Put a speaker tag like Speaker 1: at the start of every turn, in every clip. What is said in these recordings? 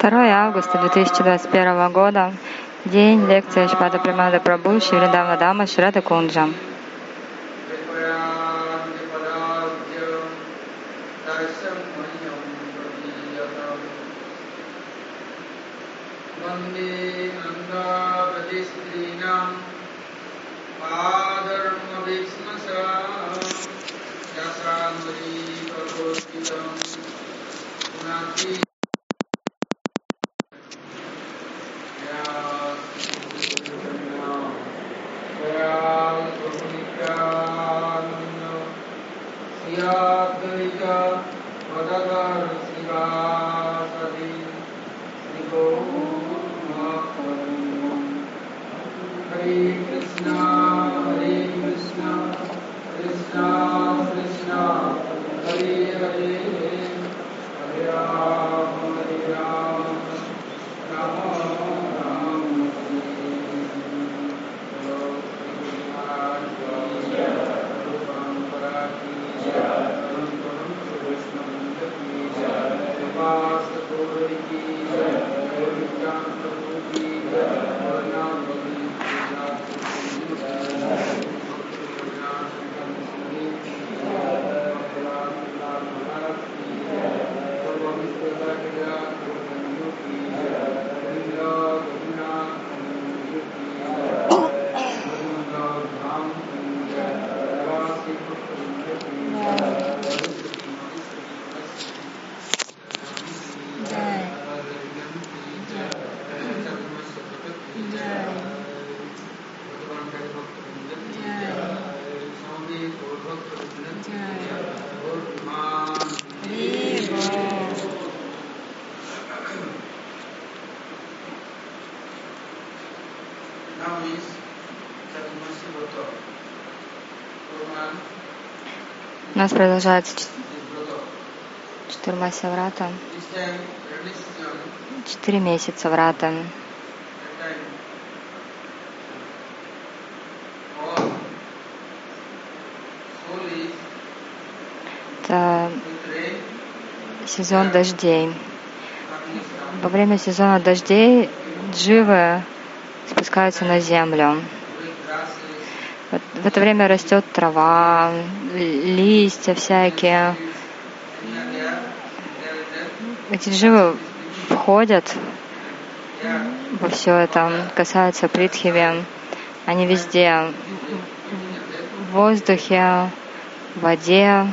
Speaker 1: 2 августа 2021 года, день лекции Шпада Примада Прабhu Шивриндавна Дама Шрада Кунджа. Нас продолжается Чатурмася Врата. Четыре месяца Врата. Это сезон дождей. Во время сезона дождей дживы спускаются на землю. В это время растет трава, листья всякие. Эти дживы входят во все это, касаются Притхиви. Они везде, в воздухе, в воде,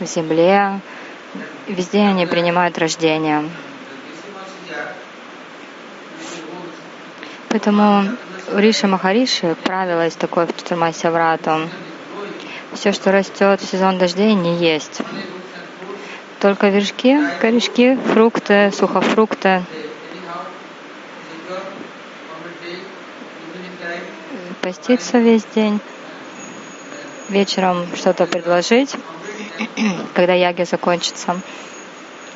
Speaker 1: в земле. Везде они принимают рождение. Поэтому у Риши Махариши правило есть такое в Чатурмасе Врату. Все, что растет в сезон дождей, не есть. Только вершки, корешки, фрукты, сухофрукты. Поститься весь день. Вечером что-то предложить, когда яги закончится.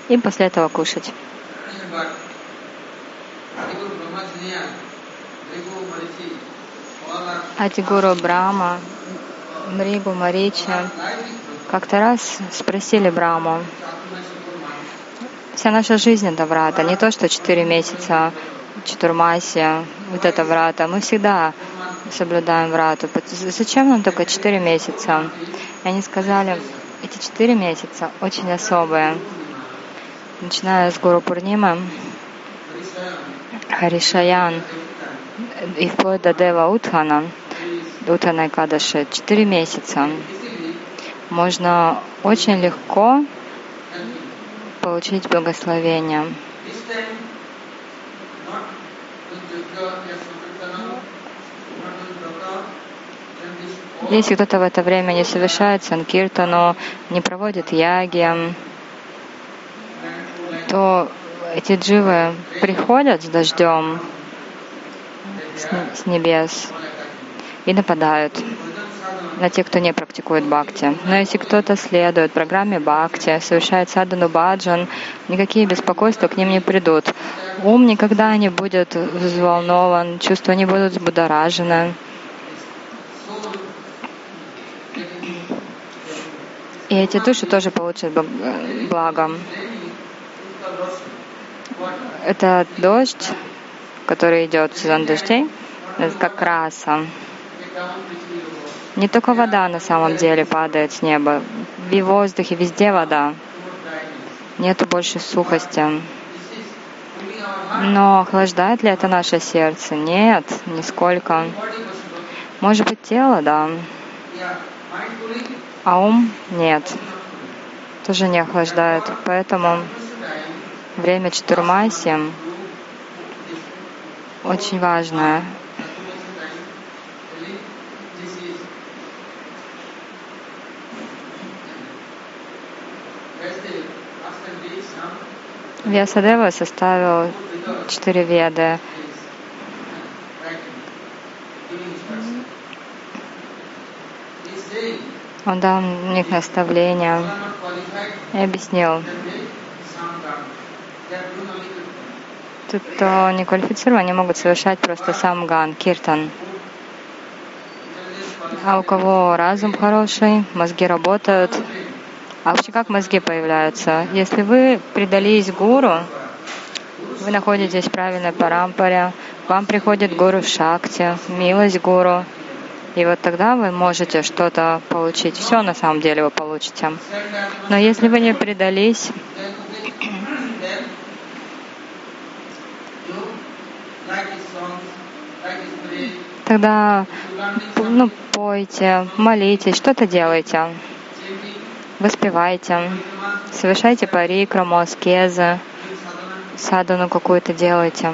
Speaker 1: И после этого кушать. Адигуру Брама, Мригу Марича как-то раз спросили Браму, вся наша жизнь это врата, не то, что четыре месяца Чатурмаси, вот это врата. Мы всегда соблюдаем врату. Зачем нам только четыре месяца? И они сказали, эти четыре месяца очень особые. Начиная с Гуру Пурнимы, Харишаян и вплоть до Дева Утхана, Утхана Кадаши, четыре месяца. Можно очень легко получить благословение. Если кто-то в это время не совершает санкиртану, не проводит яги, то эти дживы приходят с дождем с небес и нападают на тех, кто не практикует бхакти. Но если кто-то следует программе бхакти, совершает садану баджан, никакие беспокойства к ним не придут. Ум никогда не будет взволнован, чувства не будут взбудоражены.
Speaker 2: И эти души тоже получат благо. Это дождь, который идет в сезон дождей, это как раса. Не только вода на самом деле падает с неба. В воздухе везде вода. Нету больше сухости. Но охлаждает ли это наше сердце? Нет, нисколько. Может быть, тело, да. А ум нет. Тоже не охлаждает. Поэтому время Чатурмаси очень важное. Вьясадева составил четыре веды. Он дал в них наставления и объяснил. Кто не квалифицирован, они могут совершать просто самган, киртан. А у кого разум хороший, мозги работают, а вообще как мозги появляются? Если вы предались гуру, вы находитесь в правильной парампаре, вам приходит гуру в шакте, милость гуру, и вот тогда вы можете что-то получить. Все на самом деле вы получите. Но если вы не предались, тогда ну, пойте, молитесь, что-то делайте воспевайте, совершайте парикраму, аскезы, садану какую-то делайте.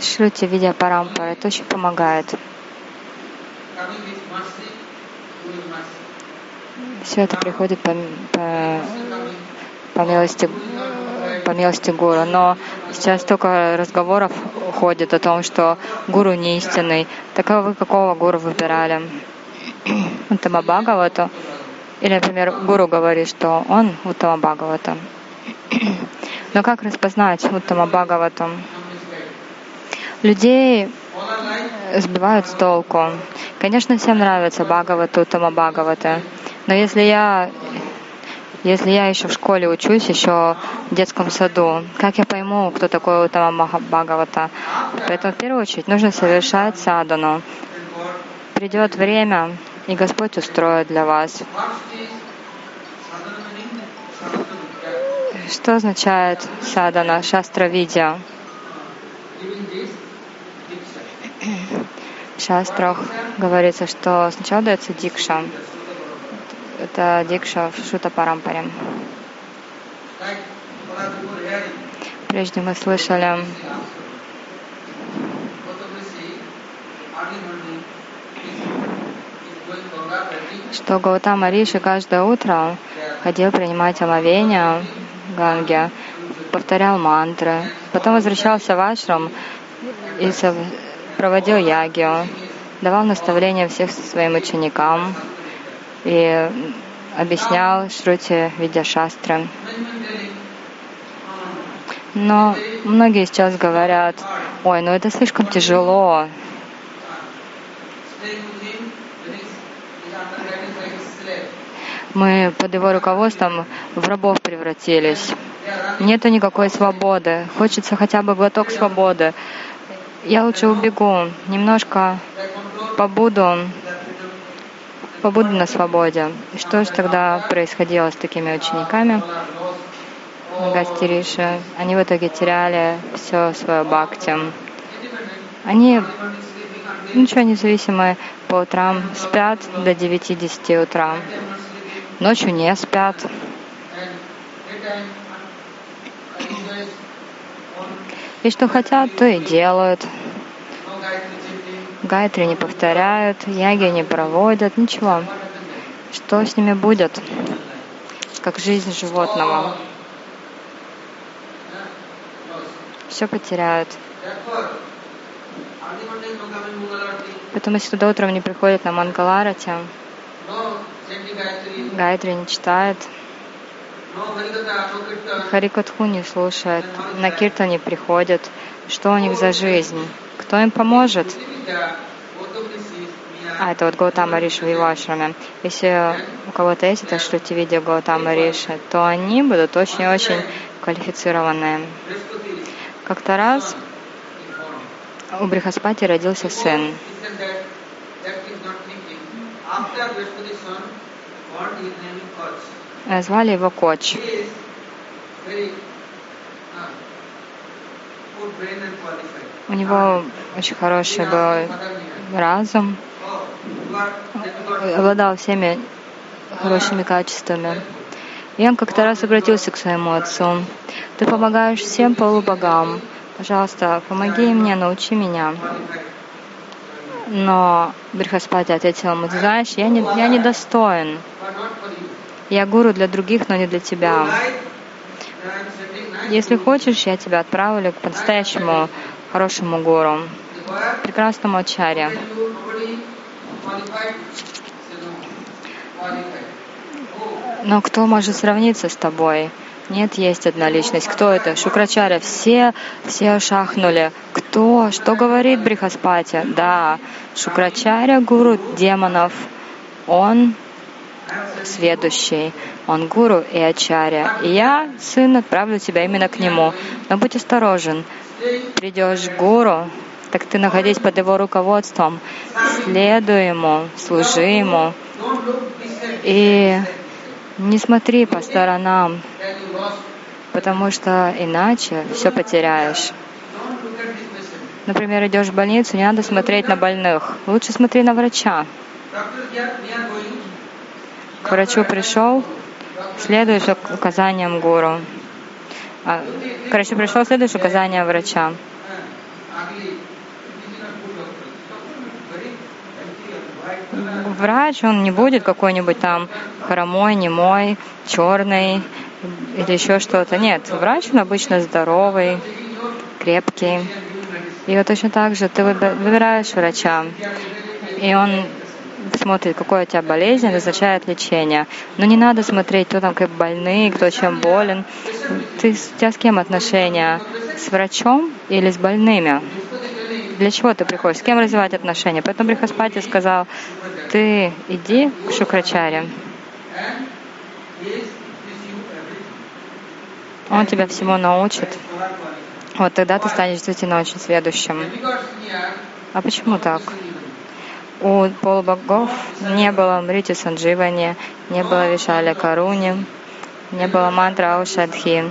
Speaker 2: Шрути видя парампара, это очень помогает. Все это приходит по, по, по милости по милости гуру. Но сейчас столько разговоров ходит о том, что гуру не истинный. Так а вы какого гуру выбирали? Уттама? Или, например, гуру говорит, что он Уттама Бхагавата. Но как распознать Уттама Бхагавату? Людей сбивают с толку. Конечно, всем нравится Бхагавата, Уттама Бхагавата. Но если я если я еще в школе учусь, еще в детском саду, как я пойму, кто такой Утама Бхагавата? Поэтому в первую очередь нужно совершать садану. Придет время, и Господь устроит для вас. Что означает садана, шастра видя? В шастрах говорится, что сначала дается дикша, это Дикша в Шута Парампаре. Прежде мы слышали что Гаутама Риши каждое утро ходил принимать омовение Ганге, повторял мантры, потом возвращался в ашрам и проводил ягию, давал наставления всех своим ученикам, и объяснял Шрути Видяшастры. Но многие сейчас говорят, ой, ну это слишком тяжело. Мы под его руководством в рабов превратились. Нету никакой свободы. Хочется хотя бы глоток свободы. Я лучше убегу, немножко побуду побуду на свободе. И что же тогда происходило с такими учениками? Гастириши, они в итоге теряли все свое бхакти. Они ничего независимые по утрам спят до 9-10 утра. Ночью не спят. И что хотят, то и делают. Гайтри не повторяют, яги не проводят, ничего. Что с ними будет? Как жизнь животного. Все потеряют. Поэтому, если туда утром не приходят на Мангаларате, Гайтри не читает, Харикатху не слушает, на Кирта не приходят, что у них за жизнь? Кто им поможет? А, это вот Гаутама Риши в его ашраме. Если у кого-то есть это что видео Гаутама Риши, то они будут очень-очень квалифицированные. Как-то раз у Брихаспати родился сын. Звали его Коч. У него очень хороший был разум, обладал всеми хорошими качествами. И он как-то раз обратился к своему отцу. Ты помогаешь всем полубогам. Пожалуйста, помоги мне, научи меня. Но Брихаспати ответил ему, ты знаешь, я не, я не достоин. Я гуру для других, но не для тебя. Если хочешь, я тебя отправлю к по-настоящему хорошему гуру, прекрасному ачаре. Но кто может сравниться с тобой? Нет, есть одна личность. Кто это? Шукрачаря. Все, все шахнули. Кто? Что говорит Брихаспати? Да, Шукрачаря, гуру демонов. Он сведущий. Он гуру и ачаря. И я, сын, отправлю тебя именно к нему. Но будь осторожен. Придешь к гуру, так ты находись под его руководством. Следуй ему, служи ему. И не смотри по сторонам, потому что иначе все потеряешь. Например, идешь в больницу, не надо смотреть на больных. Лучше смотри на врача. К врачу пришел, следуешь указаниям гуру. А, к врачу пришел, следуешь указаниям врача. Врач, он не будет какой-нибудь там хромой, немой, черный или еще что-то. Нет, врач, он обычно здоровый, крепкий. И вот точно так же ты выбираешь врача, и он смотрит, какой у тебя болезнь, назначает лечение. Но не надо смотреть, кто там как больный, кто чем болен. Ты, у тебя с кем отношения? С врачом или с больными? Для чего ты приходишь? С кем развивать отношения? Поэтому Брихаспати сказал, ты иди к Шукрачаре. Он тебя всему научит. Вот тогда ты станешь действительно очень следующим. А почему так? У полубогов не было Мрити Сандживани, не было Вишаля Каруни, не было мантра Аушадхи,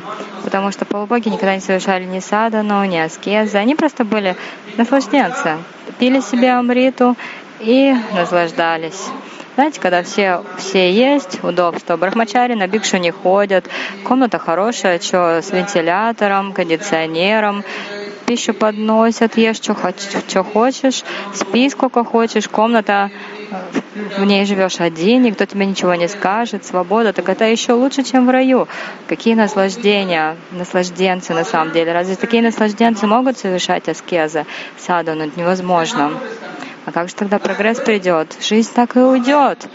Speaker 2: потому что полубоги никогда не совершали ни садану, ни аскезы, они просто были наслажденцы, пили себе амриту и наслаждались. Знаете, когда все, все есть, удобство. Брахмачари на бикшу не ходят, комната хорошая, что с вентилятором, кондиционером, пищу подносят, ешь, что, хочешь, спи сколько хочешь, комната, э, в ней живешь один, никто тебе ничего не скажет, свобода, так это еще лучше, чем в раю. Какие наслаждения, наслажденцы на самом деле. Разве такие наслажденцы могут совершать аскезы? Саду, ну, это невозможно. А как же тогда прогресс придет? Жизнь так и уйдет.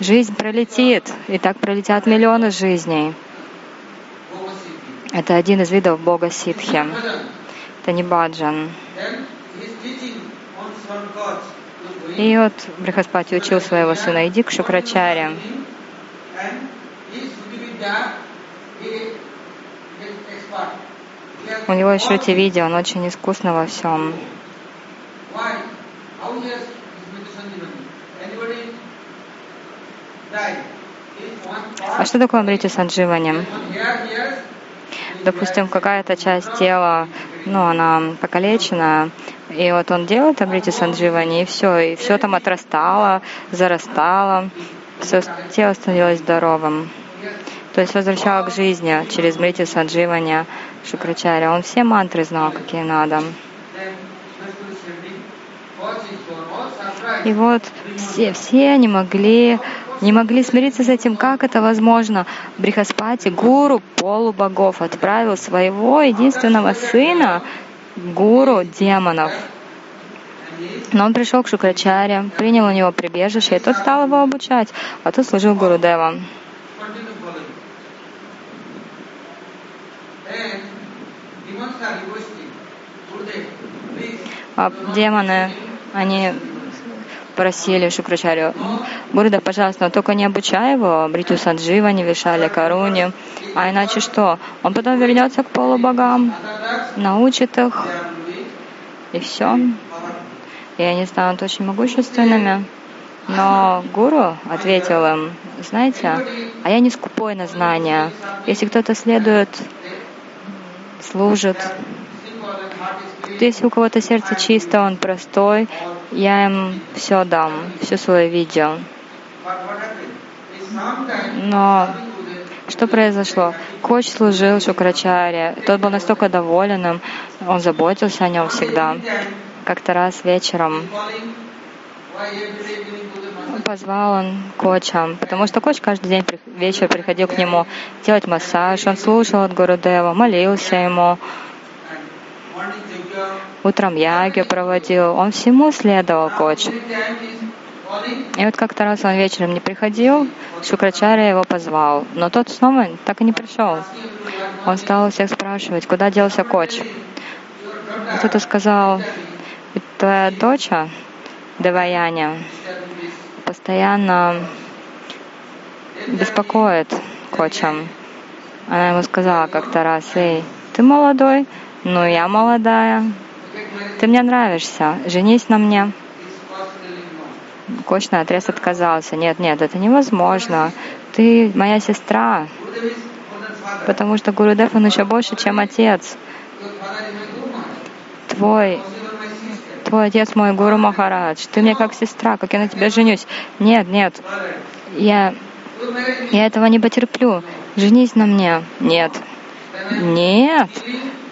Speaker 2: Жизнь пролетит, и так пролетят миллионы жизней. Это один из видов Бога Ситхи. Это не баджан. И вот Брихаспати учил своего сына, иди к Шукрачаре. У него еще эти видео, он очень искусно во всем. А что такое Амрити Сандживани? Допустим, какая-то часть тела, ну, она покалечена, и вот он делает Амрити Сандживани, и все, и все там отрастало, зарастало, все тело становилось здоровым. То есть возвращало к жизни через Мрити Сандживани Шукрачаря. Он все мантры знал, какие надо. И вот все, все не могли, не могли смириться с этим, как это возможно. Брихаспати, гуру полубогов, отправил своего единственного сына, гуру демонов. Но он пришел к Шукрачаре, принял у него прибежище, и тот стал его обучать, а тот служил Гуру Дева. А демоны, они просили Шукрачарю, Гурда, пожалуйста, но только не обучай его Бритю Санджива, не Вишали Каруни, а иначе что? Он потом вернется к полубогам, научит их, и все. И они станут очень могущественными. Но гуру ответил им, знаете, а я не скупой на знания. Если кто-то следует, служит, если у кого-то сердце чисто, он простой, я им все дам, все свое видео. Но что произошло? Коч служил Шукрачаре. Тот был настолько доволен им, он заботился о нем всегда. Как-то раз вечером позвал он Коча, потому что Коч каждый день вечер приходил к нему делать массаж, он слушал от Гурудева, молился ему, утром яги проводил, он всему следовал Коч. И вот как-то раз он вечером не приходил, Шукрачаря его позвал, но тот снова так и не пришел. Он стал всех спрашивать, куда делся Коч. Кто-то сказал, твоя дочь, Деваяня, постоянно беспокоит Коча. Она ему сказала как-то раз, эй, ты молодой, ну я молодая, ты мне нравишься, женись на мне. Коч отрез отказался. Нет, нет, это невозможно. Ты моя сестра. Потому что Гурудев, он еще больше, чем отец. Твой твой отец мой Гуру Махарадж, ты мне как сестра, как я на тебя женюсь. Нет, нет, я, я этого не потерплю. Женись на мне. Нет. Нет.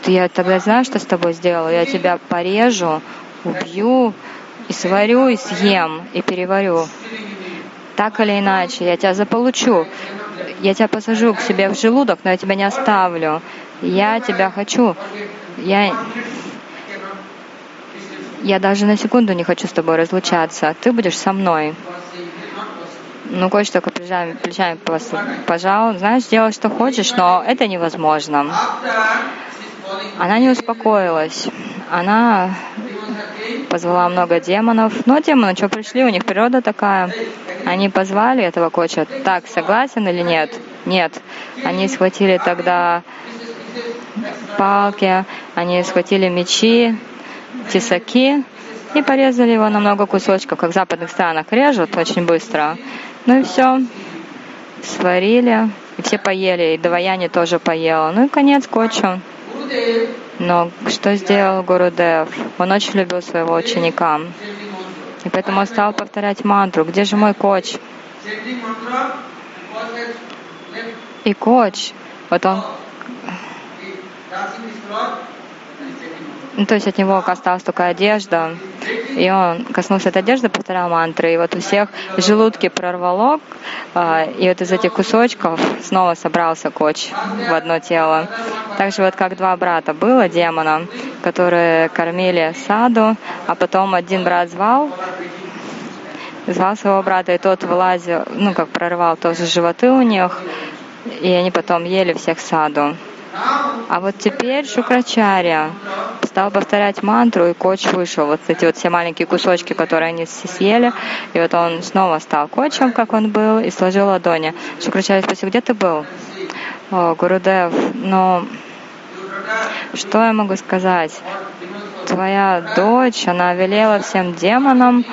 Speaker 2: Я тогда знаю, что с тобой сделаю. Я тебя порежу, убью, и сварю, и съем, и переварю. Так или иначе, я тебя заполучу. Я тебя посажу к себе в желудок, но я тебя не оставлю. Я тебя хочу. Я я даже на секунду не хочу с тобой разлучаться. Ты будешь со мной. Ну, кое только плечами, плечами пожал. Знаешь, делай, что хочешь, но это невозможно. Она не успокоилась. Она позвала много демонов. Но демоны что пришли, у них природа такая. Они позвали этого коча. Так, согласен или нет? Нет. Они схватили тогда палки, они схватили мечи, тесаки и порезали его на много кусочков, как в западных странах режут очень быстро. Ну и все. Сварили, и все поели, и Даваяни тоже поела. Ну и конец кочу. Но что сделал Гурудев? Он очень любил своего ученика. И поэтому он стал повторять мантру. Где же мой коч? И коч, вот он ну, то есть от него осталась только одежда, и он коснулся этой одежды, повторял мантры, и вот у всех желудки прорвало, а, и вот из этих кусочков снова собрался коч в одно тело. Также вот как два брата было демона, которые кормили саду, а потом один брат звал, звал своего брата, и тот вылазил, ну, как прорывал тоже животы у них, и они потом ели всех саду. А вот теперь Шукрачаря стал повторять мантру, и коч вышел. Вот эти вот все маленькие кусочки, которые они съели. И вот он снова стал кочем, как он был, и сложил ладони. Шукрачаря спросил, где ты был? О, Гурудев, ну, что я могу сказать? Твоя дочь, она велела всем демонам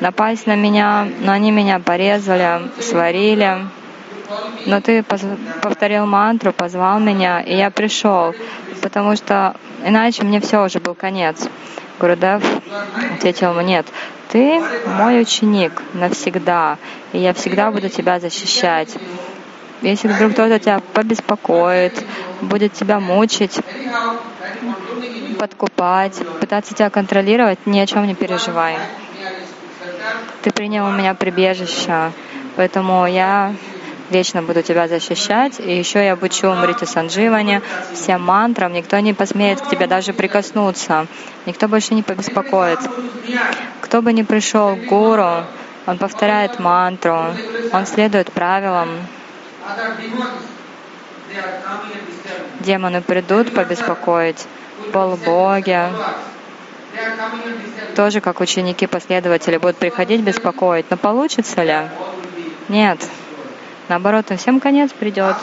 Speaker 2: напасть на меня, но они меня порезали, сварили. Но ты повторил мантру, позвал меня, и я пришел, потому что иначе мне все уже был конец. Гурудев ответил ему, нет, ты мой ученик навсегда, и я всегда буду тебя защищать. Если вдруг кто-то тебя побеспокоит, будет тебя мучить, подкупать, пытаться тебя контролировать, ни о чем не переживай. Ты принял у меня прибежище, поэтому я вечно буду тебя защищать. И еще я обучу Мрити Сандживани всем мантрам. Никто не посмеет к тебе даже прикоснуться. Никто больше не побеспокоит. Кто бы ни пришел к гуру, он повторяет мантру, он следует правилам. Демоны придут побеспокоить, полубоги. тоже как ученики, последователи будут приходить беспокоить. Но получится ли? Нет. Наоборот, им всем конец придет.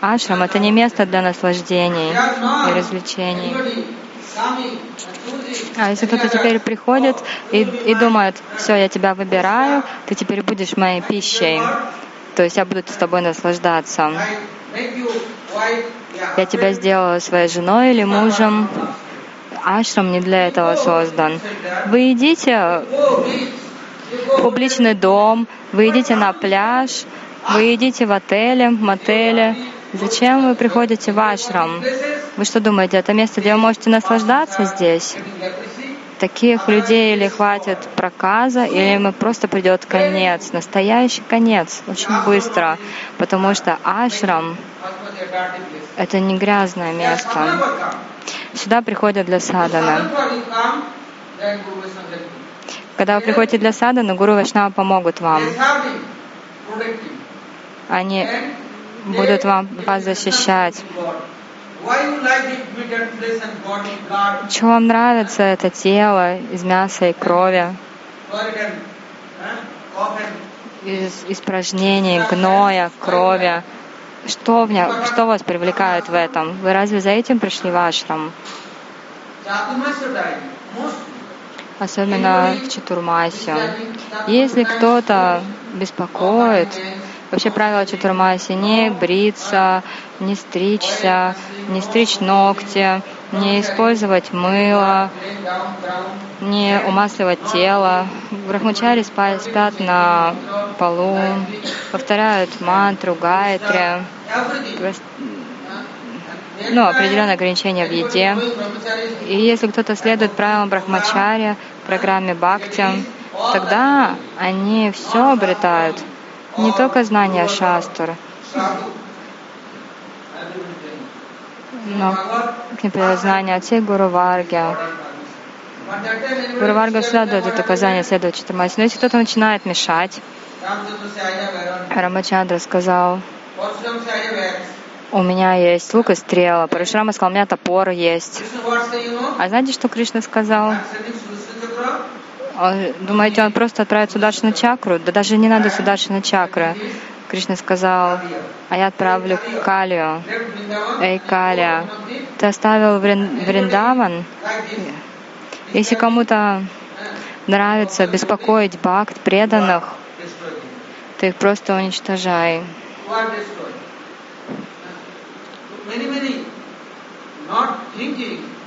Speaker 2: Ашрам — это не место для наслаждений и развлечений. А если кто-то теперь приходит и, и думает, все, я тебя выбираю, ты теперь будешь моей пищей, то есть я буду с тобой наслаждаться. Я тебя сделала своей женой или мужем. Ашрам не для этого создан. Вы идите в публичный дом, вы идите на пляж, вы идите в отеле, в мотеле. Зачем вы приходите в ашрам? Вы что думаете, это место, где вы можете наслаждаться здесь? Таких людей или хватит проказа, или ему просто придет конец, настоящий конец, очень быстро, потому что ашрам — это не грязное место. Сюда приходят для садана. Когда вы приходите для садана, Гуру Вайшнава помогут вам. Они будут вам, вас защищать. Чего вам нравится это тело из мяса и крови, из испражнений, гноя, крови? Что, меня, что вас привлекает в этом? Вы разве за этим пришли в ашрам? Особенно в Чатурмасе. Если кто-то беспокоит, Вообще правило Чатурмаси не бриться, не стричься, не стричь ногти, не использовать мыло, не умасливать тело. Брахмачари спят на полу, повторяют мантру, гайтри, ну, определенные ограничения в еде. И если кто-то следует правилам Брахмачари, программе Бхакти, тогда они все обретают — не только знание шастр, но, например, знание от всей Гуру Варги. Гуру Варга всегда дает это указание следовать Читамасе. Но если кто-то начинает мешать, Рамачандра сказал, у меня есть лук и стрела. Парашурама сказал, у меня топор есть. А знаете, что Кришна сказал? А, думаете, он просто отправит Сударшина чакру? Да даже не надо Сударшина чакры. Кришна сказал, а я отправлю Калию. Эй, Калия, ты оставил Вриндаван? Если кому-то нравится беспокоить бхакт, преданных, ты их просто уничтожай. Not thinking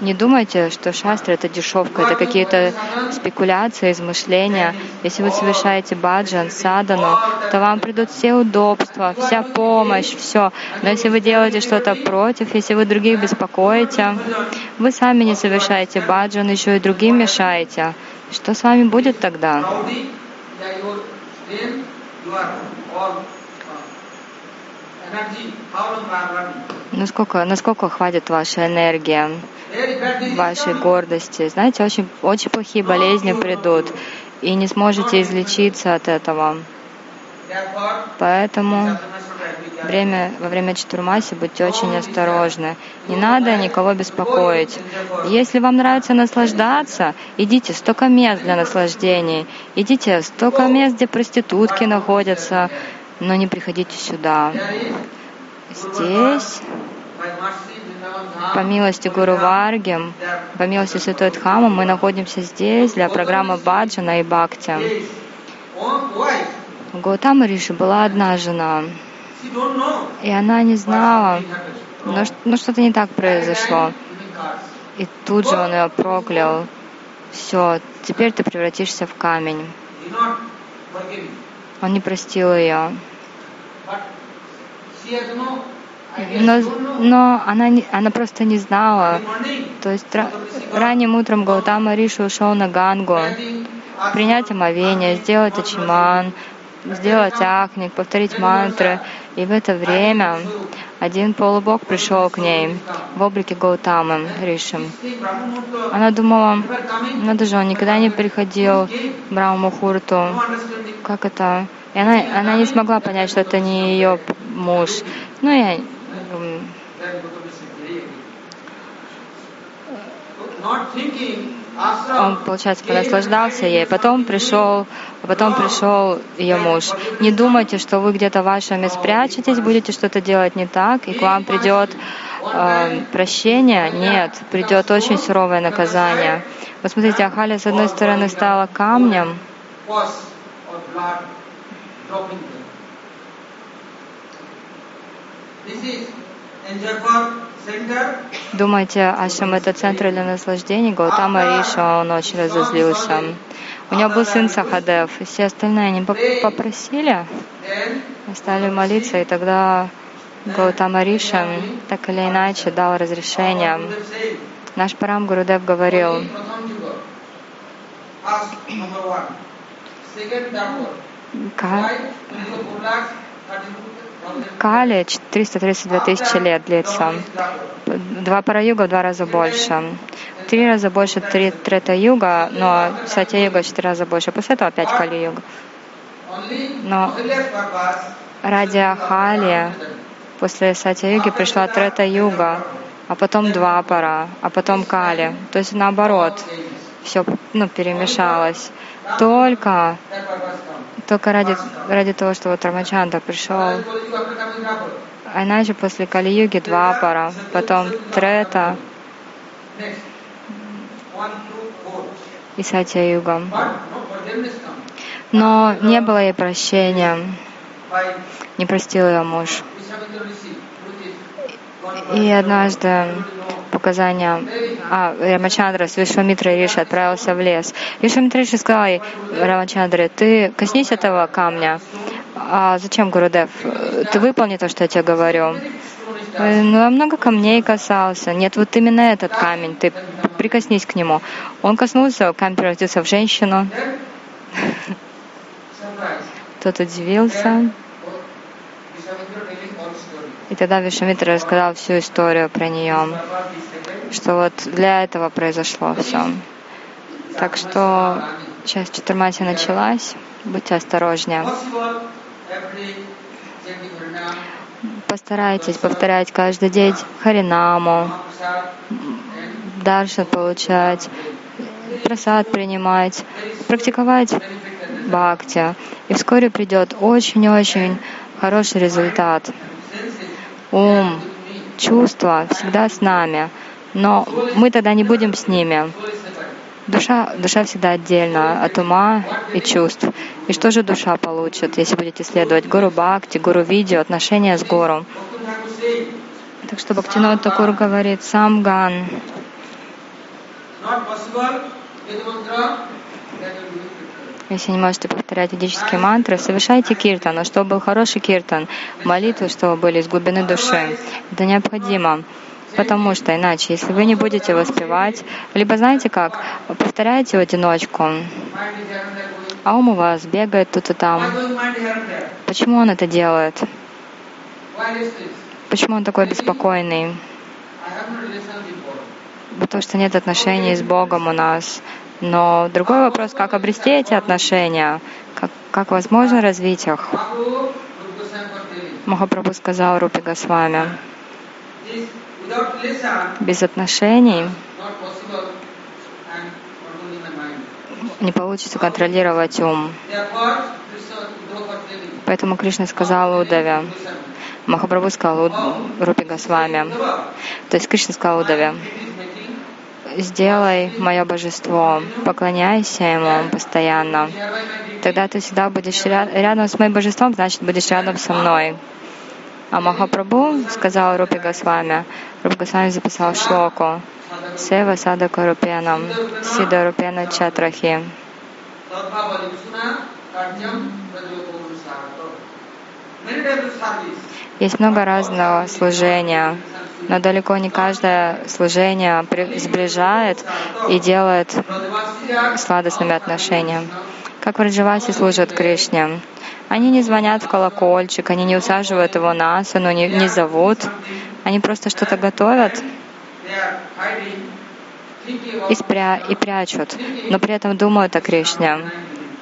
Speaker 2: не думайте, что шастра — это дешевка, это какие-то спекуляции, измышления. Если вы совершаете баджан, садану, то вам придут все удобства, вся помощь, все. Но если вы делаете что-то против, если вы других беспокоите, вы сами не совершаете баджан, еще и другим мешаете. Что с вами будет тогда? Насколько, насколько хватит ваша энергия, вашей гордости? Знаете, очень, очень плохие болезни придут, и не сможете излечиться от этого. Поэтому время, во время Чатурмаси будьте очень осторожны. Не надо никого беспокоить. Если вам нравится наслаждаться, идите столько мест для наслаждений. Идите столько мест, где проститутки находятся, но не приходите сюда. Здесь, по милости Гуру Варги, по милости Святой Дхамы, мы находимся здесь для программы Баджана и Бхакти. У Гаутамы Риши была одна жена, и она не знала, но, но что-то не так произошло. И тут же он ее проклял. Все, теперь ты превратишься в камень. Он не простил ее. Но, но она, не, она просто не знала. То есть ранним утром Гаутама Риши ушел на Гангу, принять омовение, сделать ачиман, сделать ахник, повторить мантры. И в это время один полубог пришел к ней в облике Гаутамы Риши. Она думала, надо же, он никогда не приходил в Брамахурту. Как это? И она, она не смогла понять, что это не ее муж. Ну, я Он, получается, наслаждался ей, потом пришел, а потом пришел ее муж. Не думайте, что вы где-то в ашраме спрячетесь, будете что-то делать не так, и к вам придет э, прощение. Нет, придет очень суровое наказание. Вот смотрите, Ахаля с одной стороны стала камнем, Думаете, Ашам это центр для наслаждений? Гаутама Риша, он очень разозлился. У него был сын Сахадев, и все остальные они попросили, стали молиться, и тогда Гаутама Риша так или иначе дал разрешение. Наш Парам Гурудев говорил, Кали 332 тысячи лет длится. Два параюга в два раза больше. Три раза больше три трета-юга, но сатя-юга четыре раза больше. После этого опять кали-юга. Но ради Ахали после сатя-юги пришла трета-юга, а потом два пара, а потом кали. То есть наоборот, все ну, перемешалось. Только только ради, ради того, что вот Рамачанда пришел. А иначе после Кали-юги два пара, потом Трета и Сатья-юга. Но не было ей прощения. Не простил ее муж. И однажды показания а, Рамачандра с Вишвамитрой Риши отправился в лес. Вишвамитра Риши сказал ей, Рамачандре, ты коснись этого камня. А зачем, Гурудев? Ты выполни то, что я тебе говорю. Ну, я много камней касался. Нет, вот именно этот камень. Ты прикоснись к нему. Он коснулся, камень превратился в женщину. Тот удивился. И тогда Вишамитра рассказал всю историю про нее, что вот для этого произошло все. Так что сейчас Чатурмати началась, будьте осторожнее. Постарайтесь повторять каждый день Харинаму, дальше получать, просад принимать, практиковать бхакти. И вскоре придет очень-очень хороший результат ум, чувства всегда с нами, но мы тогда не будем с ними. Душа, душа всегда отдельно от ума и чувств. И что же душа получит, если будете следовать Гуру Бхакти, Гуру Видео, отношения с Гуру? Так что Бхактинот Такур говорит, сам Ган. Если не можете повторять ведические мантры, совершайте киртан. Но чтобы был хороший киртан, молитвы, чтобы были из глубины души. Это необходимо. Потому что иначе, если вы не будете воспевать, либо знаете как, повторяйте в одиночку, а ум у вас бегает тут и там. Почему он это делает? Почему он такой беспокойный? Потому что нет отношений с Богом у нас. Но другой вопрос, как обрести эти отношения, как, как возможно развить их. Махапрабху сказал Рупи Госвами, без отношений не получится контролировать ум. Поэтому Кришна сказал Удаве, Махапрабху сказал Рупи Госвами, то есть Кришна сказал Удаве, сделай мое божество, поклоняйся ему постоянно. Тогда ты всегда будешь рядом с моим божеством, значит, будешь рядом со мной. А Махапрабху сказал Рупи Госвами, Рупи Госвами записал шлоку, Сева Садака Рупенам, Сида Рупена Чатрахи. Есть много разного служения, но далеко не каждое служение сближает и делает сладостными отношения. Как в Раджавасе служат Кришне. Они не звонят в колокольчик, они не усаживают его на асану, не, не зовут. Они просто что-то готовят и, спря и прячут, но при этом думают о Кришне.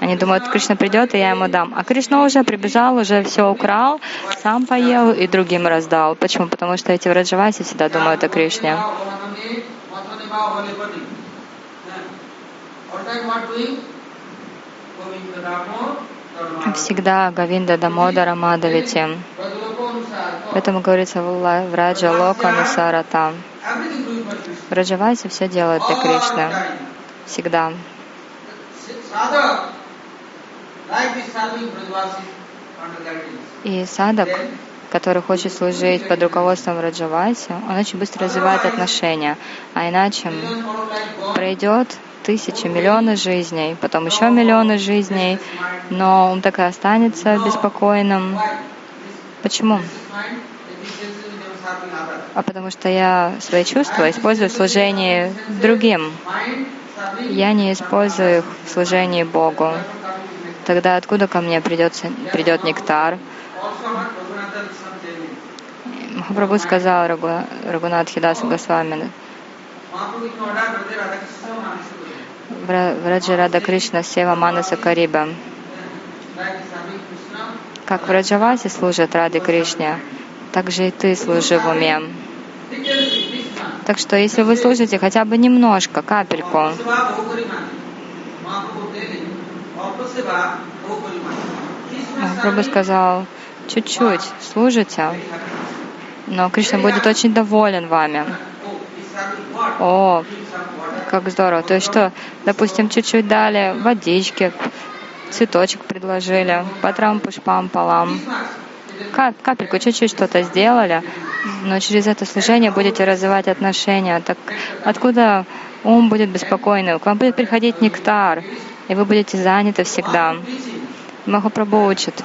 Speaker 2: Они думают, Кришна придет, и я ему дам. А Кришна уже прибежал, уже все украл, сам поел и другим раздал. Почему? Потому что эти враджаваси всегда думают о Кришне. Всегда Гавинда Дамодара Мадавити. Поэтому говорится в Раджа Лока Нусарата. Раджавайси все делают для Кришны. Всегда. И садок, который хочет служить под руководством Раджавайси, он очень быстро развивает отношения. А иначе пройдет тысячи, миллионы жизней, потом еще миллионы жизней, но он так и останется беспокойным. Почему? А потому что я свои чувства использую в служении другим. Я не использую их в служении Богу. Тогда откуда ко мне придется, придет нектар? Махапрабху сказал Рагу, Рагунат Хидаса Госвами, Враджа Рада Кришна Сева Манаса Кариба. Как в Раджавасе служат Ради Кришне, так же и ты служи в уме. Так что если вы служите хотя бы немножко, капельку, Прабху сказал, чуть-чуть служите, но Кришна будет очень доволен вами. О, как здорово. То есть что, допустим, чуть-чуть дали водички, цветочек предложили, патрам пушпам палам, капельку, чуть-чуть что-то сделали, но через это служение будете развивать отношения. Так откуда ум будет беспокойный? К вам будет приходить нектар, и вы будете заняты всегда. Махапрабху учит.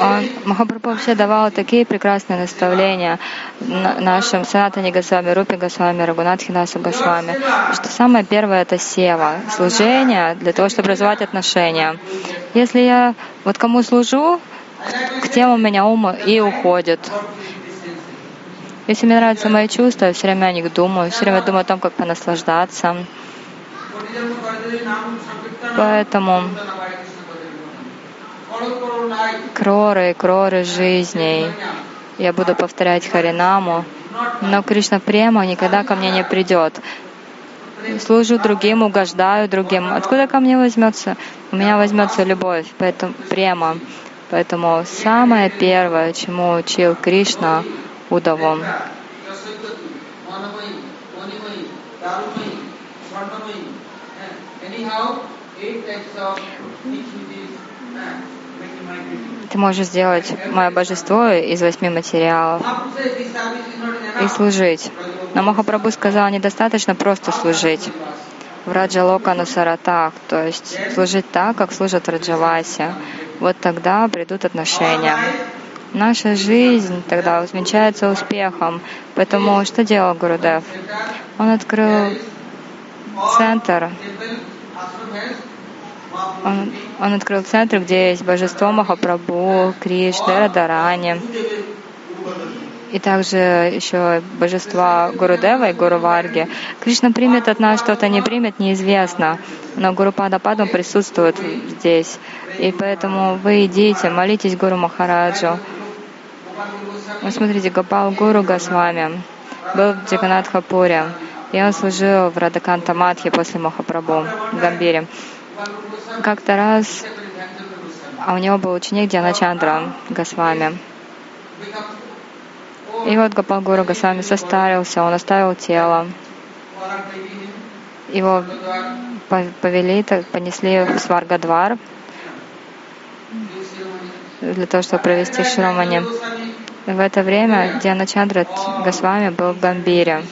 Speaker 2: Он, Махапрабху вообще давал такие прекрасные наставления нашим Санатане Госвами, Рупи Госвами, Рагунатхинасу Госвами, что самое первое — это сева, служение для того, чтобы развивать отношения. Если я вот кому служу, к тем у меня ум и уходит. Если мне нравятся мои чувства, я все время о них думаю, все время думаю о том, как понаслаждаться. Поэтому кроры кроры жизней. Я буду повторять Харинаму, но Кришна Према никогда ко мне не придет. Служу другим, угождаю другим. Откуда ко мне возьмется? У меня возьмется любовь, поэтому према. Поэтому самое первое, чему учил Кришна Удаву, ты можешь сделать мое божество из восьми материалов и служить. Но Махапрабху сказал, недостаточно просто служить в Раджалока Нусаратах, то есть служить так, как служат Раджаваси. Вот тогда придут отношения. Наша жизнь тогда увенчается успехом. Поэтому что делал Гурудев? Он открыл центр он, он открыл центр, где есть божество Махапрабху, Кришна, Радарани. И также еще божества Гурудева и Гуру Варги. Кришна примет от нас что-то, не примет, неизвестно. Но Гуру Падападам присутствует здесь. И поэтому вы идите, молитесь Гуру Махараджу. Вы смотрите, Гопал Гуру Госвами был в Джаганатхапуре. И он служил в Радаканта Мадхи после Махапрабху в Гамбире. Как-то раз а у него был ученик Дианачандра Госвами. И вот Гапалгуру Госвами состарился, он оставил тело. Его повели, понесли в Сваргадвар для того, чтобы провести шромани. В это время Дианачандра Госвами был в Гамбире.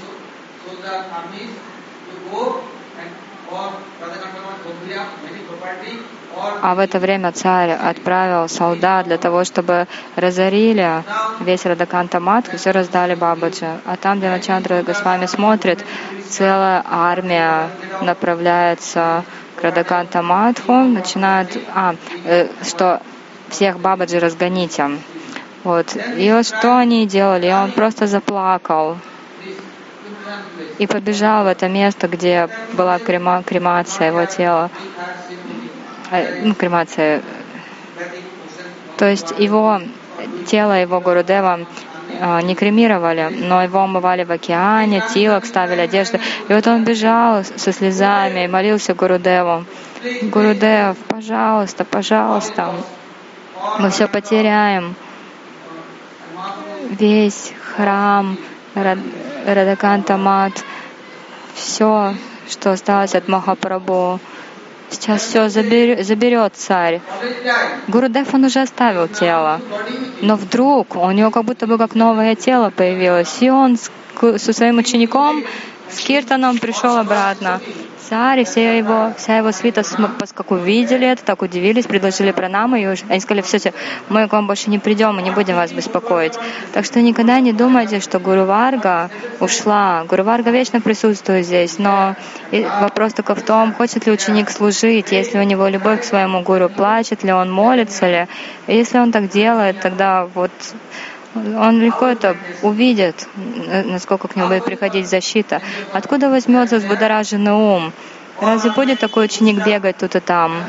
Speaker 2: А в это время царь отправил солдат для того, чтобы разорили весь Радаканта Мат, все раздали Бабаджи. А там, где Начандра Госвами смотрит, целая армия направляется к Радаканта Матху, начинает, а, э, что всех Бабаджи разгоните. Вот. И вот что они делали? И он просто заплакал. и побежал в это место, где была крема, кремация его тела. Э, ну, кремация. То есть его тело, его Гурудева э, не кремировали, но его умывали в океане, тилок ставили одежду. И вот он бежал со слезами и молился Гурудеву. Гурудев, пожалуйста, пожалуйста, мы все потеряем. Весь храм, Радаканта Мат, все, что осталось от Махапрабху. Сейчас все заберет, заберет царь. Гурудев, он уже оставил тело. Но вдруг у него как будто бы как новое тело появилось. И он со своим учеником, с Киртаном пришел обратно царь, и все его, вся его свита, как увидели это, так удивились, предложили пранамы, и они сказали, все, мы к вам больше не придем, мы не будем вас беспокоить. Так что никогда не думайте, что Гуру Варга ушла. Гуру Варга вечно присутствует здесь, но вопрос только в том, хочет ли ученик служить, если у него любовь к своему гуру, плачет ли он, молится ли. И если он так делает, тогда вот он легко это увидит, насколько к нему будет приходить защита. Откуда возьмется взбудораженный ум? Разве будет такой ученик бегать тут и там?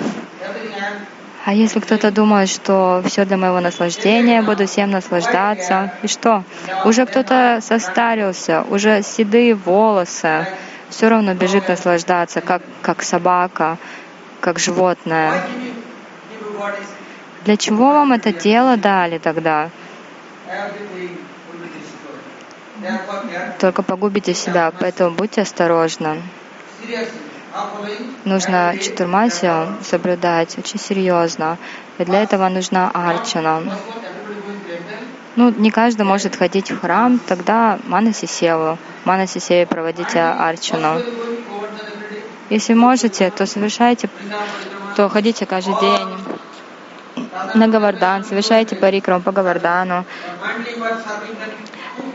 Speaker 2: А если кто-то думает, что все для моего наслаждения, буду всем наслаждаться, и что? Уже кто-то состарился, уже седые волосы, все равно бежит наслаждаться, как, как собака, как животное. Для чего вам это тело дали тогда? Только погубите себя, поэтому будьте осторожны. Нужно чатурмасию соблюдать очень серьезно. И для этого нужна арчана. Ну, не каждый может ходить в храм, тогда манаси севу. Манаси севе проводите арчану. Если можете, то совершайте, то ходите каждый день на Гавардан, совершайте парикрам по Гавардану,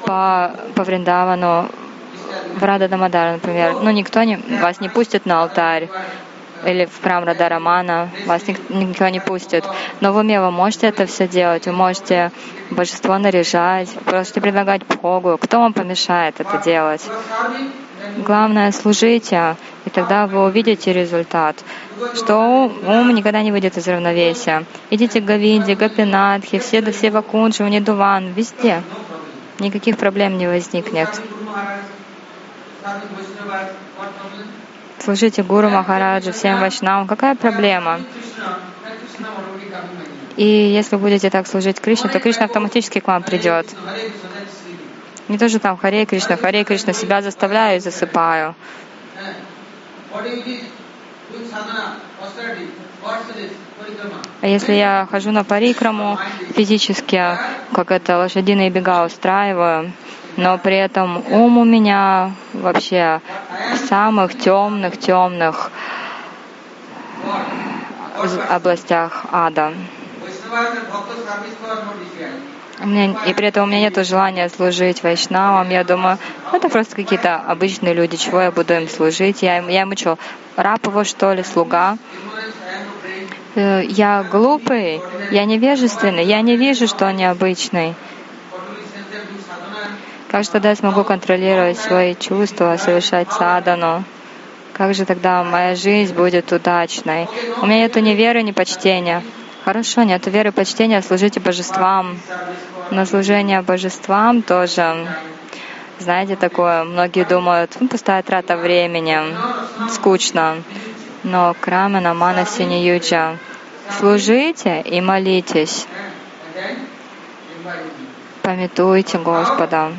Speaker 2: по, по Вриндавану, в Рада Дамадар, например. Ну, никто не, вас не пустит на алтарь или в храм Рада Романа, вас никто, никто не пустит. Но в уме вы можете это все делать, вы можете божество наряжать, можете предлагать Богу. Кто вам помешает это делать? Главное, служите, и тогда вы увидите результат, что ум никогда не выйдет из равновесия. Идите к Гавинде, Гапинатхе, все до все Вакунджи, Унидуван, везде. Никаких проблем не возникнет. Служите Гуру Махараджу, всем вайшнавам. Какая проблема? И если будете так служить Кришне, то Кришна автоматически к вам придет. Не то, что там Харе Кришна, Харе Кришна, себя заставляю и засыпаю. А если я хожу на парикраму физически, как это лошадиные бега устраиваю, но при этом ум у меня вообще самых темных, темных областях ада. Меня, и при этом у меня нет желания служить вайшнавам. Я думаю, это просто какие-то обычные люди, чего я буду им служить. Я, я ему что, раб его, что ли, слуга? Э, я глупый, я невежественный, я не вижу, что он необычный. Как же тогда я смогу контролировать свои чувства, совершать садану? Как же тогда моя жизнь будет удачной? У меня нет ни веры, ни почтения. Хорошо, нет веры, почтения, служите божествам. Но служение божествам тоже, знаете, такое, многие думают, ну, пустая трата времени, скучно. Но Крамана Манасини Юджа, служите и молитесь. Пометуйте Господа.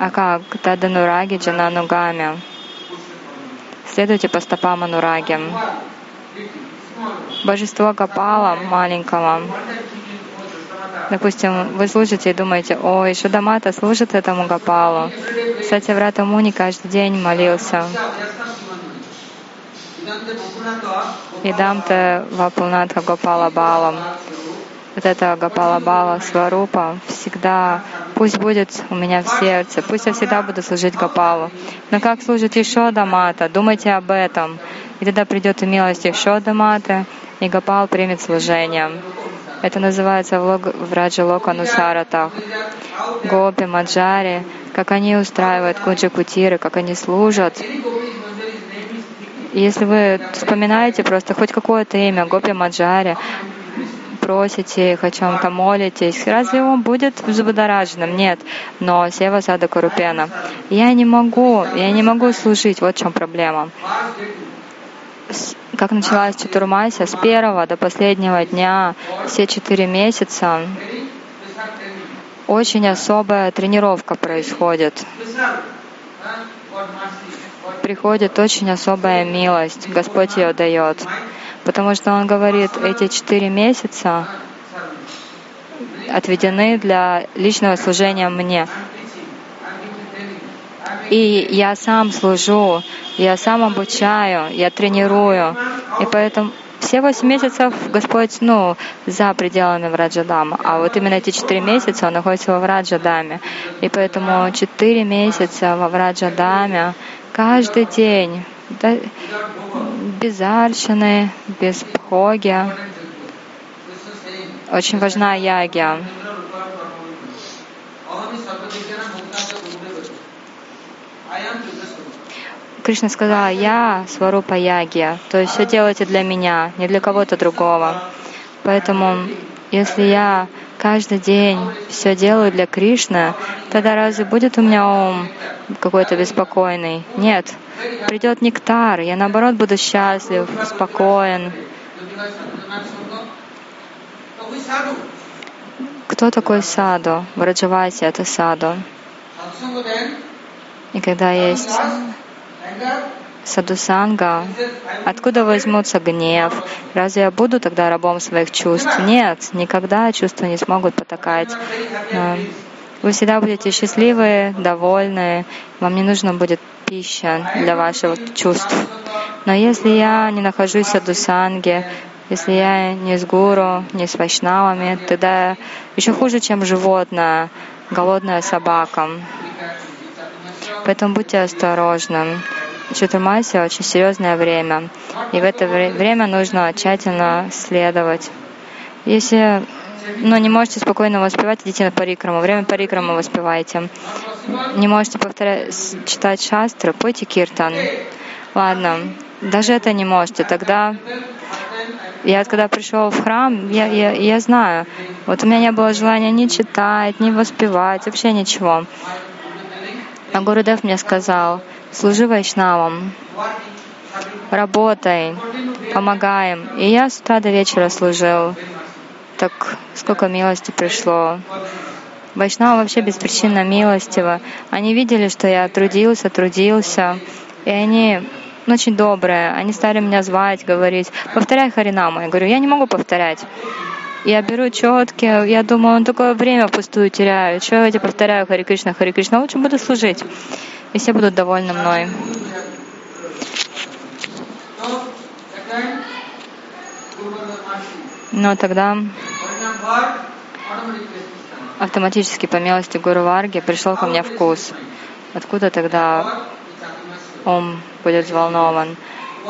Speaker 2: А как? Таданураги Джананугами. Следуйте по стопам Анураги божество Гапала маленького. Допустим, вы служите и думаете, ой, Шудамата служит этому Гапалу. Сатяврата Муни каждый день молился. Идамте Вапунатха Гопала Балам. Вот это Гапала Бала Сварупа всегда пусть будет у меня в сердце, пусть я всегда буду служить Гапалу. Но как служит Ишода Мата, думайте об этом. И тогда придет и милость Ишода Мата, и Гапал примет служение. Это называется в, лог, в Раджа Лока Нусаратах. Гопи, Маджари, как они устраивают куджи-кутиры, как они служат. Если вы вспоминаете просто хоть какое-то имя Гопи Маджари, просите их о чем-то, молитесь, разве он будет взбудораженным? Нет. Но Сева Сада Курупена. Я не могу, я не могу служить, вот в чем проблема. Как началась Чатурмася, с первого до последнего дня, все четыре месяца, очень особая тренировка происходит. Приходит очень особая милость, Господь ее дает. Потому что Он говорит, эти четыре месяца отведены для личного служения мне. И я сам служу, я сам обучаю, я тренирую. И поэтому все восемь месяцев Господь, ну, за пределами Враджадама, а вот именно эти четыре месяца Он находится во Враджадаме. И поэтому четыре месяца во Враджадаме каждый день, да, без арчаны, без пхоги. Очень важна ягия. Кришна сказала, я сварупа ягия, то есть все делайте для меня, не для кого-то другого. Поэтому, если я каждый день все делаю для Кришны, тогда разве будет у меня ум какой-то беспокойный? Нет. Придет нектар, я наоборот буду счастлив, спокоен. Кто такой саду? Враджаваси — это саду. И когда есть садусанга, откуда возьмутся гнев? Разве я буду тогда рабом своих чувств? Нет, никогда чувства не смогут потакать. Вы всегда будете счастливы, довольны, вам не нужно будет пища для ваших чувств. Но если я не нахожусь в садусанге, если я не с гуру, не с вайшнавами, тогда еще хуже, чем животное, голодная собака. Поэтому будьте осторожны. Чатурмаси очень серьезное время, и в это время нужно тщательно следовать. Если ну, не можете спокойно воспевать, идите на парикраму. Время парикрамы воспевайте. Не можете повторять, читать шастры, пойте киртан. Ладно, даже это не можете. Тогда я когда пришел в храм, я, я, я знаю, вот у меня не было желания ни читать, ни воспевать, вообще ничего. А Гурудев мне сказал, служи вайшнавам, работай, помогаем. И я с утра до вечера служил. Так сколько милости пришло. Вайшнава вообще беспричинно милостиво. Они видели, что я трудился, трудился, и они очень добрые. Они стали меня звать, говорить, повторяй Харинаму. Я говорю, я не могу повторять. Я беру четки, я думаю, он такое время пустую теряю. Что я эти повторяю Хари Кришна, Хари Кришна, лучше буду служить. И все будут довольны мной. Но тогда автоматически по милости Гуру Варги пришел ко мне вкус. Откуда тогда ум будет взволнован?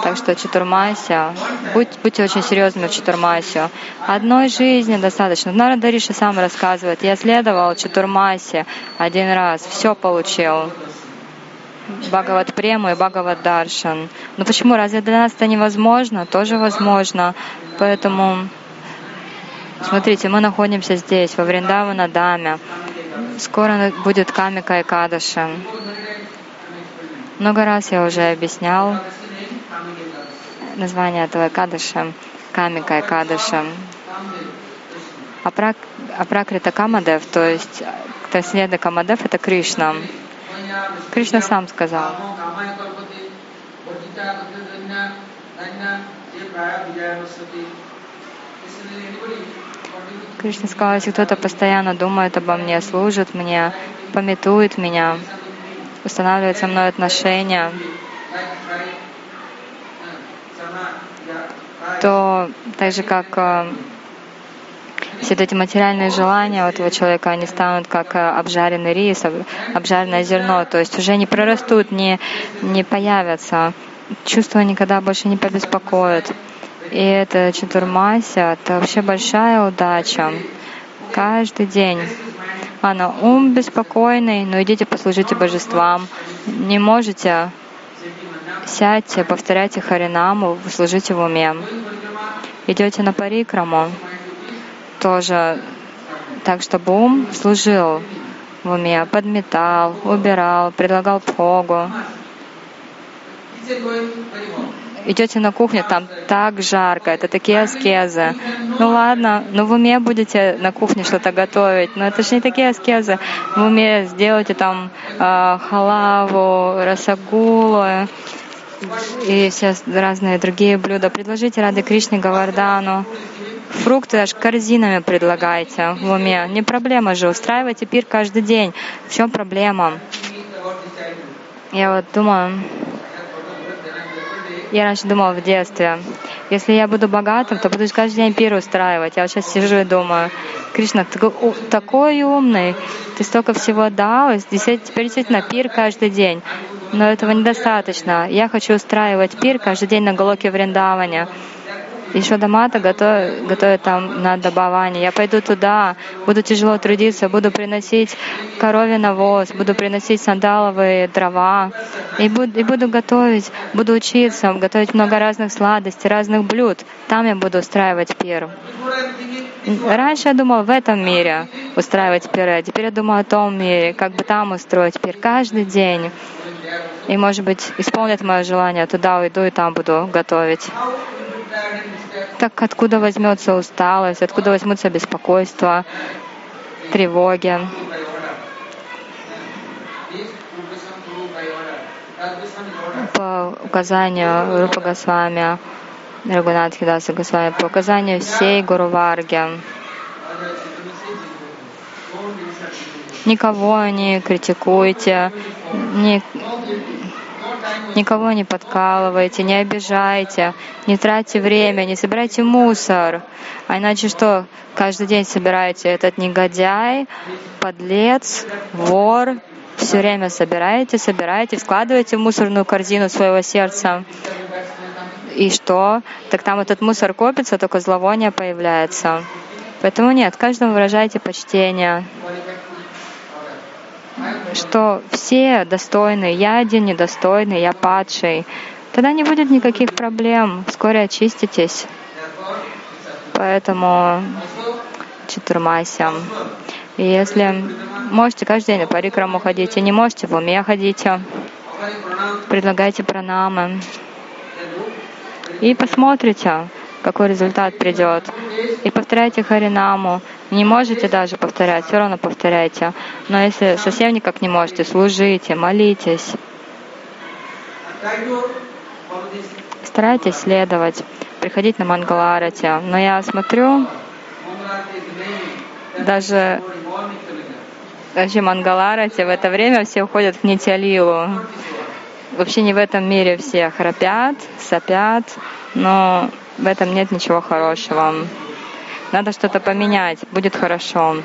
Speaker 2: Так что Чатурмася, будь, будьте очень серьезными в Чатурмасию. Одной жизни достаточно. Нарада Риши сам рассказывает, я следовал Чатурмасе один раз, все получил. Бхагават Прему и Бхагават Даршан. Но почему? Разве для нас это невозможно? Тоже возможно. Поэтому, смотрите, мы находимся здесь, во Вриндавана Даме. Скоро будет Камика и Кадаши. Много раз я уже объяснял, название этого Кадаша, Камика и Кадаша. Апрак, Апракрита Камадев, то есть Тасниеда Камадев — это Кришна. Кришна сам сказал. Кришна сказал, если кто-то постоянно думает обо мне, служит мне, пометует меня, устанавливает со мной отношения, то так же как э, все эти материальные желания у этого человека, они станут как э, обжаренный рис, обжаренное зерно, то есть уже не прорастут, не, не появятся, чувства никогда больше не побеспокоят. И это Чатурмася, это вообще большая удача. Каждый день Ана, ум беспокойный, но идите послужите божествам. Не можете, сядьте, повторяйте Харинаму, служите в уме. Идете на парикраму, тоже так, чтобы ум служил в уме, подметал, убирал, предлагал пхогу. Идете на кухню, там так жарко, это такие аскезы. Ну ладно, ну в уме будете на кухне что-то готовить, но это же не такие аскезы. В уме сделайте там э, халаву, расагулу и все разные другие блюда. Предложите Рады Кришне Гавардану. Фрукты аж корзинами предлагайте в уме. Не проблема же, устраивайте пир каждый день. В чем проблема? Я вот думаю, я раньше думала в детстве, если я буду богатым, то буду каждый день пир устраивать. Я вот сейчас сижу и думаю, Кришна, ты такой умный, ты столько всего дал, теперь действительно пир каждый день. Но этого недостаточно. Я хочу устраивать пир каждый день на Галоке Вриндаване. Еще Дамата готовит, готовит там на Дабаване. Я пойду туда, буду тяжело трудиться, буду приносить коровий навоз, буду приносить сандаловые дрова. И буду, и буду готовить, буду учиться, готовить много разных сладостей, разных блюд. Там я буду устраивать пир. Раньше я думала в этом мире устраивать пиры, а теперь я думаю о том мире, как бы там устроить пир каждый день. И, может быть, исполнят мое желание, туда уйду и там буду готовить. Так откуда возьмется усталость, откуда возьмутся беспокойство, тревоги? По указанию Рупа Госвами, Рагунатхи Даса Госвами, по указанию всей Гуру Варги, никого не критикуйте, не Никого не подкалывайте, не обижайте, не тратьте время, не собирайте мусор. А иначе что? Каждый день собираете этот негодяй, подлец, вор, все время собираете, собираете, складываете в мусорную корзину своего сердца. И что? Так там этот мусор копится, только зловоние появляется. Поэтому нет, каждому выражайте почтение что все достойны, я один недостойный, я падший, тогда не будет никаких проблем, вскоре очиститесь. Поэтому чатурмася. И если можете каждый день на парикраму ходите, не можете, в уме ходите, предлагайте пранамы. И посмотрите, какой результат придет. И повторяйте Харинаму. Не можете даже повторять, все равно повторяйте. Но если совсем никак не можете, служите, молитесь. Старайтесь следовать, приходить на Мангаларати. Но я смотрю, даже даже Мангаларати в это время все уходят в Нитялилу. Вообще не в этом мире все храпят, сопят, но в этом нет ничего хорошего. Надо что-то поменять, будет хорошо.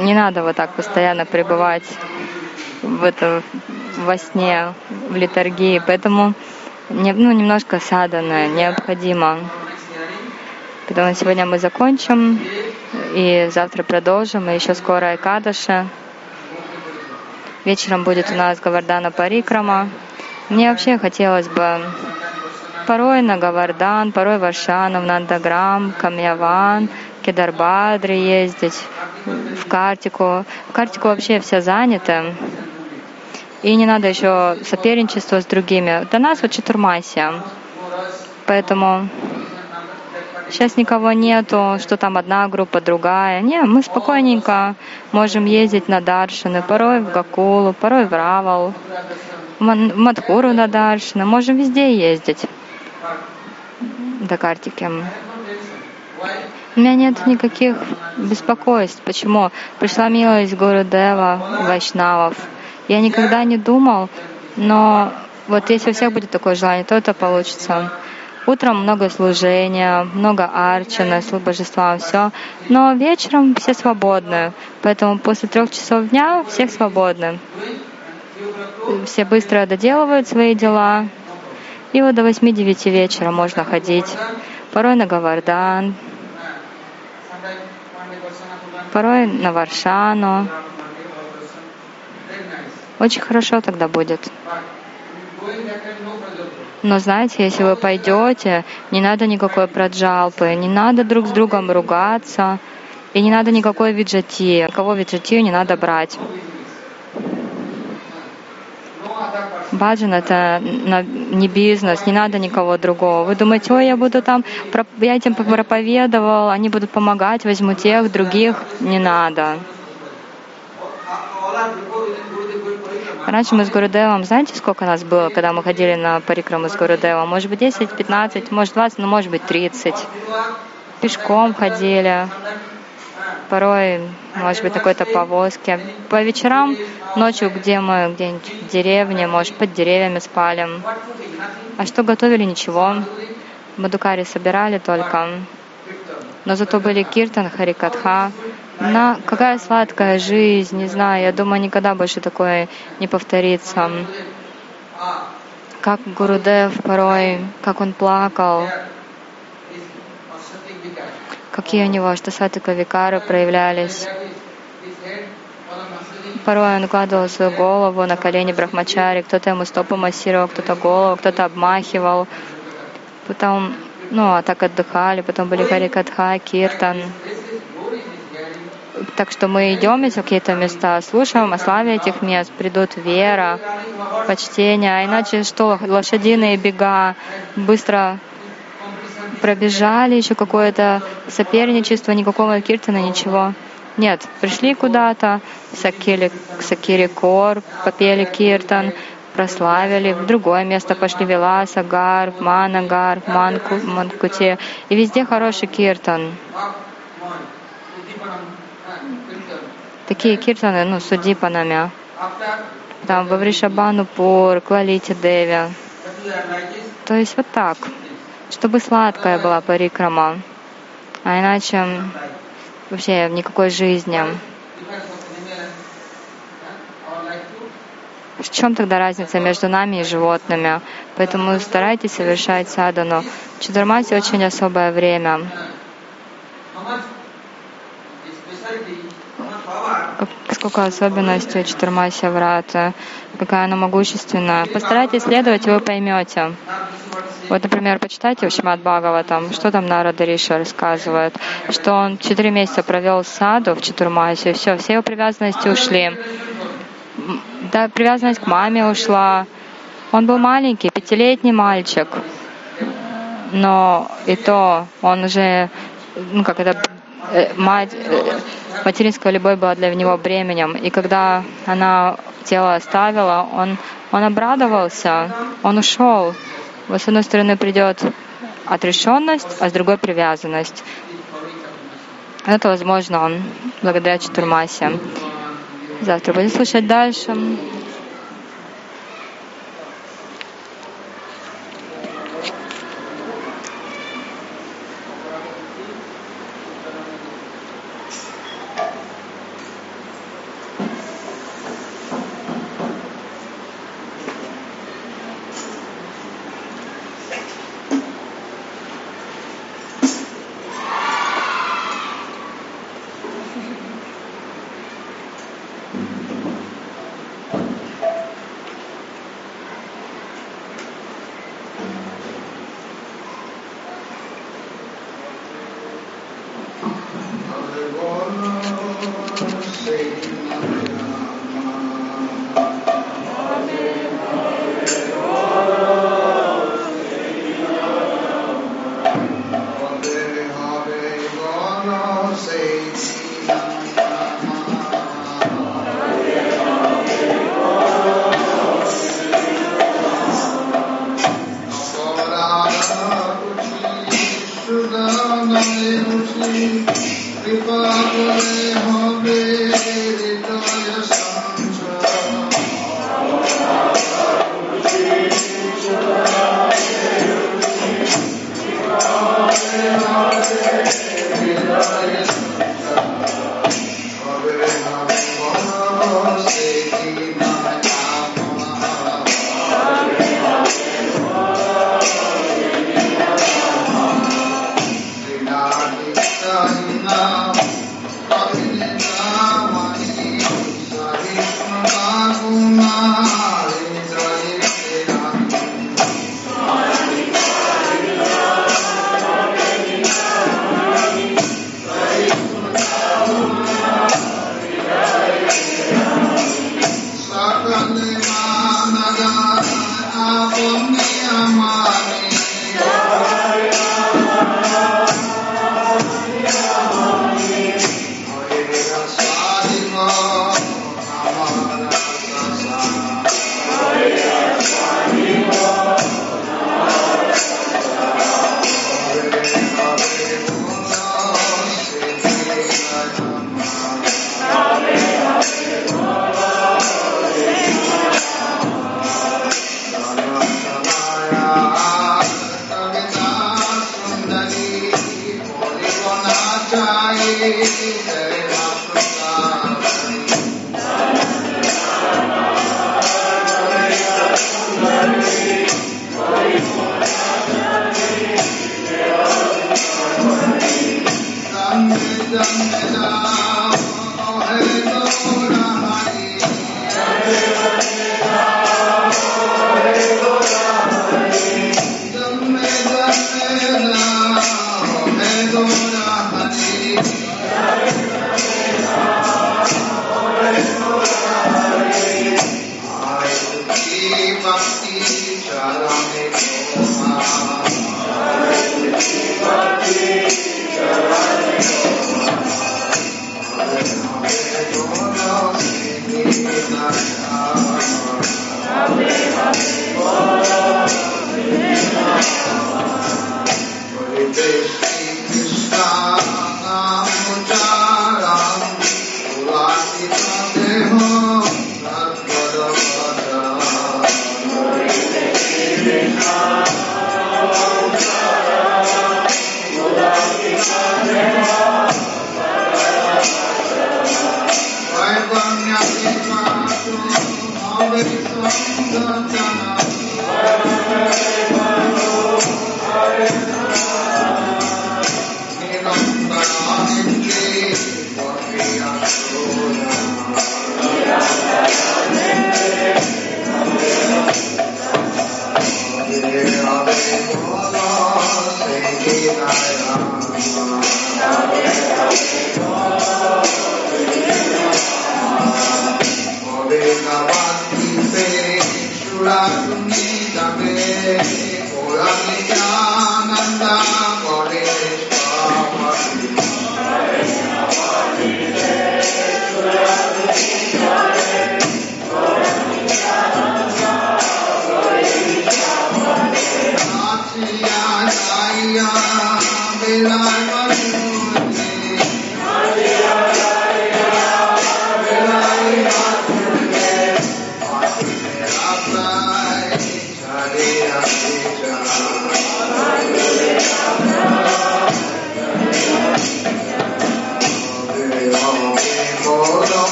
Speaker 2: Не надо вот так постоянно пребывать в этом во сне, в литургии. Поэтому ну, немножко садана необходимо. Поэтому сегодня мы закончим, и завтра продолжим, и еще скоро Айкадаша. Вечером будет у нас Гавардана Парикрама. Мне вообще хотелось бы порой на Гавардан, порой в Аршанов, Нандаграм, Камьяван, Кедарбадри ездить, в Картику. В Картику вообще все заняты. И не надо еще соперничество с другими. До нас вот Чатурмасия. Поэтому Сейчас никого нету, что там одна группа, другая. Не, мы спокойненько можем ездить на Даршины, порой в Гакулу, порой в Равал, Мадхуру на Даршины. Можем везде ездить до Картики. У меня нет никаких беспокойств. Почему? Пришла милость Гуру Дева, Вайшнавов. Я никогда не думал, но вот если у всех будет такое желание, то это получится. Утром много служения, много арчана, божествам, все. Но вечером все свободны. Поэтому после трех часов дня всех свободны. Все быстро доделывают свои дела. И вот до 8-9 вечера можно ходить. Порой на Гавардан, порой на Варшану. Очень хорошо тогда будет. Но знаете, если вы пойдете, не надо никакой праджалпы, не надо друг с другом ругаться, и не надо никакой виджати. Кого виджатию не надо брать. Баджан — это не бизнес, не надо никого другого. Вы думаете, ой, я буду там, я этим проповедовал, они будут помогать, возьму тех, других. Не надо. Раньше мы с Гурудевом, знаете, сколько нас было, когда мы ходили на парикраму с Гурудевом? Может быть, 10, 15, может, 20, ну, может быть, 30. Пешком ходили порой, может быть, какой-то повозке. По вечерам, ночью, где мы где-нибудь в деревне, может, под деревьями спали. А что готовили? Ничего. Мадукари собирали только. Но зато были киртан, харикатха. На какая сладкая жизнь, не знаю, я думаю, никогда больше такое не повторится. Как Гурудев порой, как он плакал, какие у него аштасатика викары проявлялись. Порой он укладывал свою голову на колени брахмачари, кто-то ему стопу массировал, кто-то голову, кто-то обмахивал. Потом, ну, а так отдыхали, потом были Харикатха, Киртан. Так что мы идем в какие-то места, слушаем о славе этих мест, придут вера, почтение, а иначе что, лошадиные бега, быстро пробежали, еще какое-то соперничество, никакого киртана, ничего. Нет, пришли куда-то, сакили, сакири кор, попели киртан, прославили, в другое место пошли Виласа, Гарб, Манагар, Манку, Манкуте, и везде хороший киртан. Такие киртаны, ну, судипанами. Там, Вавришабанупур, Клалити Деви. То есть вот так чтобы сладкая была парикрама, а иначе вообще никакой жизни. В чем тогда разница между нами и животными? Поэтому старайтесь совершать садану. Чудурмаси очень особое время. Сколько особенностей у Чатурмаси Врата, какая она могущественная. Постарайтесь следовать, и вы поймете. Вот, например, почитайте в Шмат Бхагаватам, что там Нарада Риша рассказывает, что он четыре месяца провел саду в Чатурмасе, все, все его привязанности ушли. Да, привязанность к маме ушла. Он был маленький, пятилетний мальчик, но и то он уже, ну как это, э, мать, э, материнская любовь была для него бременем. И когда она тело оставила, он, он обрадовался, он ушел. Вот с одной стороны придет отрешенность, а с другой привязанность. Это возможно благодаря Чатурмасе. Завтра будем слушать дальше.